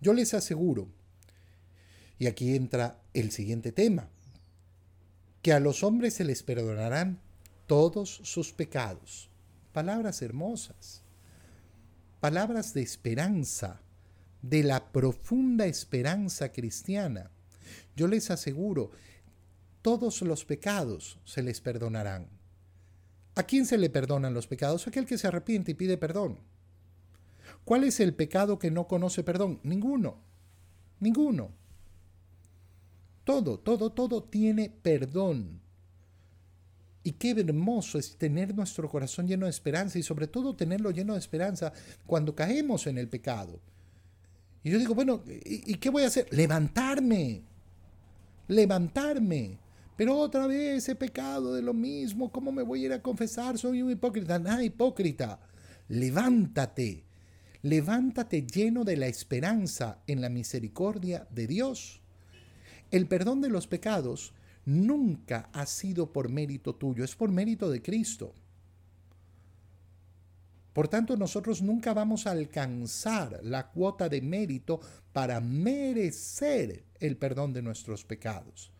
Yo les aseguro, y aquí entra el siguiente tema, que a los hombres se les perdonarán todos sus pecados. Palabras hermosas, palabras de esperanza, de la profunda esperanza cristiana. Yo les aseguro, todos los pecados se les perdonarán. ¿A quién se le perdonan los pecados? Aquel que se arrepiente y pide perdón. ¿Cuál es el pecado que no conoce perdón? Ninguno. Ninguno. Todo, todo, todo tiene perdón. Y qué hermoso es tener nuestro corazón lleno de esperanza y sobre todo tenerlo lleno de esperanza cuando caemos en el pecado. Y yo digo, bueno, ¿y, qué voy a hacer? Levantarme. Levantarme. Pero otra vez he pecado de lo mismo. ¿Cómo me voy a ir a confesar? Soy un hipócrita. Nada, hipócrita. Levántate. Levántate lleno de la esperanza en la misericordia de Dios. El perdón de los pecados nunca ha sido por mérito tuyo, es por mérito de Cristo. Por tanto, nosotros nunca vamos a alcanzar la cuota de mérito para merecer el perdón de nuestros pecados.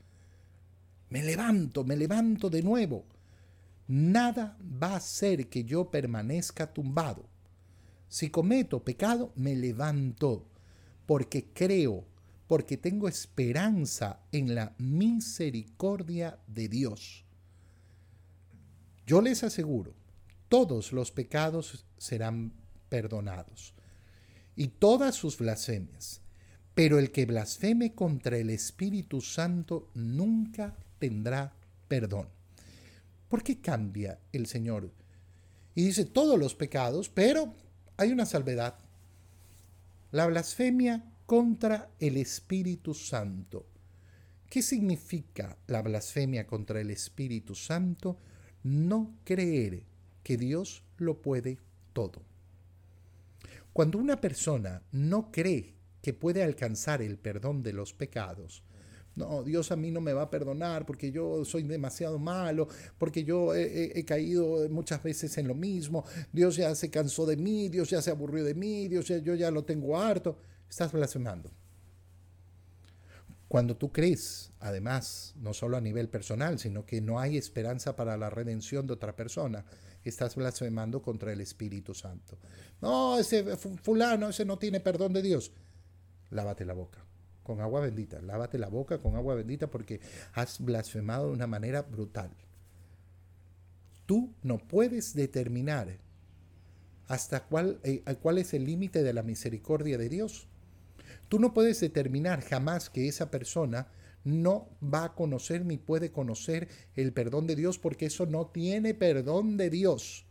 Me levanto, me levanto de nuevo. Nada va a hacer que yo permanezca tumbado. Si cometo pecado, me levanto, porque creo, porque tengo esperanza en la misericordia de Dios. Yo les aseguro todos los pecados serán perdonados y todas sus blasfemias. Pero el que blasfeme contra el Espíritu Santo nunca tendrá perdón. ¿Por qué cambia el Señor? Y dice todos los pecados, pero hay una salvedad. La blasfemia contra el Espíritu Santo. ¿Qué significa la blasfemia contra el Espíritu Santo? No creer que Dios lo puede todo. Cuando una persona no cree que puede alcanzar el perdón de los pecados, no, Dios a mí no me va a perdonar porque yo soy demasiado malo, porque yo he, caído muchas veces en lo mismo, Dios ya se cansó de mí, Dios ya se aburrió de mí, Dios ya, yo ya lo tengo harto. Estás blasfemando. Cuando tú crees, además, no solo a nivel personal, sino que no hay esperanza para la redención de otra persona, estás blasfemando contra el Espíritu Santo. No, ese fulano, ese no tiene perdón de Dios. Lávate la boca con agua bendita. Lávate la boca con agua bendita porque has blasfemado de una manera brutal. Tú no puedes determinar hasta cuál, eh, cuál es el límite de la misericordia de Dios. Tú no puedes determinar jamás que esa persona no va a conocer ni puede conocer el perdón de Dios porque eso no tiene perdón de Dios.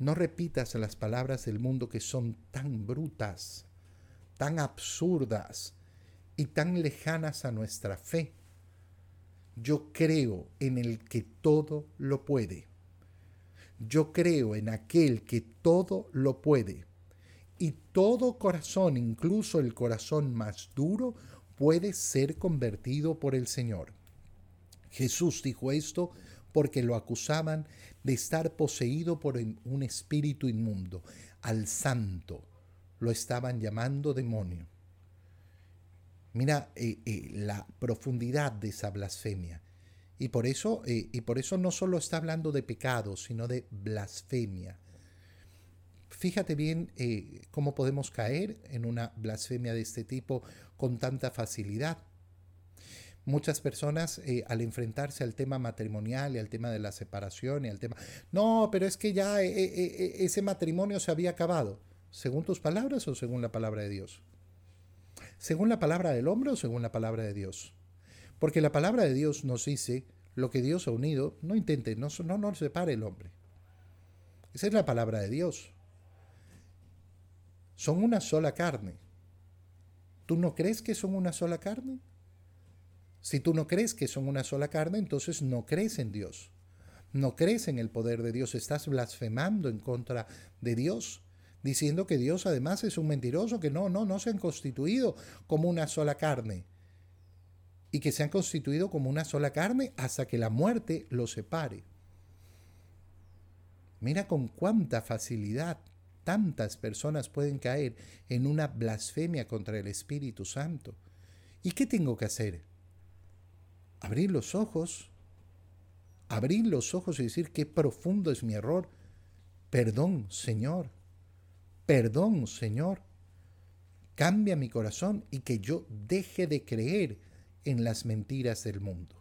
No repitas las palabras del mundo que son tan brutas, tan absurdas y tan lejanas a nuestra fe. Yo creo en el que todo lo puede. Yo creo en aquel que todo lo puede. Y todo corazón, incluso el corazón más duro, puede ser convertido por el Señor. Jesús dijo esto porque lo acusaban de estar poseído por un espíritu inmundo. Al santo lo estaban llamando demonio. Mira eh, eh, la profundidad de esa blasfemia. Y por, eso, eh, y por eso no solo está hablando de pecado, sino de blasfemia. Fíjate bien cómo podemos caer en una blasfemia de este tipo con tanta facilidad. Muchas personas al enfrentarse al tema matrimonial y al tema de la separación y al tema, no, pero es que ya ese matrimonio se había acabado, según tus palabras o según la palabra de Dios. Según la palabra del hombre o según la palabra de Dios. Porque la palabra de Dios nos dice lo que Dios ha unido, no intente, no, no, no separe el hombre. Esa es la palabra de Dios. Son una sola carne. ¿Tú no crees que son una sola carne? Si tú no crees que son una sola carne, entonces no crees en Dios. No crees en el poder de Dios. Estás blasfemando en contra de Dios, diciendo que Dios además es un mentiroso, que no, no, no se han constituido como una sola carne. Y que se han constituido como una sola carne hasta que la muerte los separe. Mira con cuánta facilidad tantas personas pueden caer en una blasfemia contra el Espíritu Santo. ¿Y qué tengo que hacer? Abrir los ojos, abrir los ojos y decir qué profundo es mi error. Perdón, Señor. Perdón, Señor. Cambia mi corazón y que yo deje de creer en las mentiras del mundo.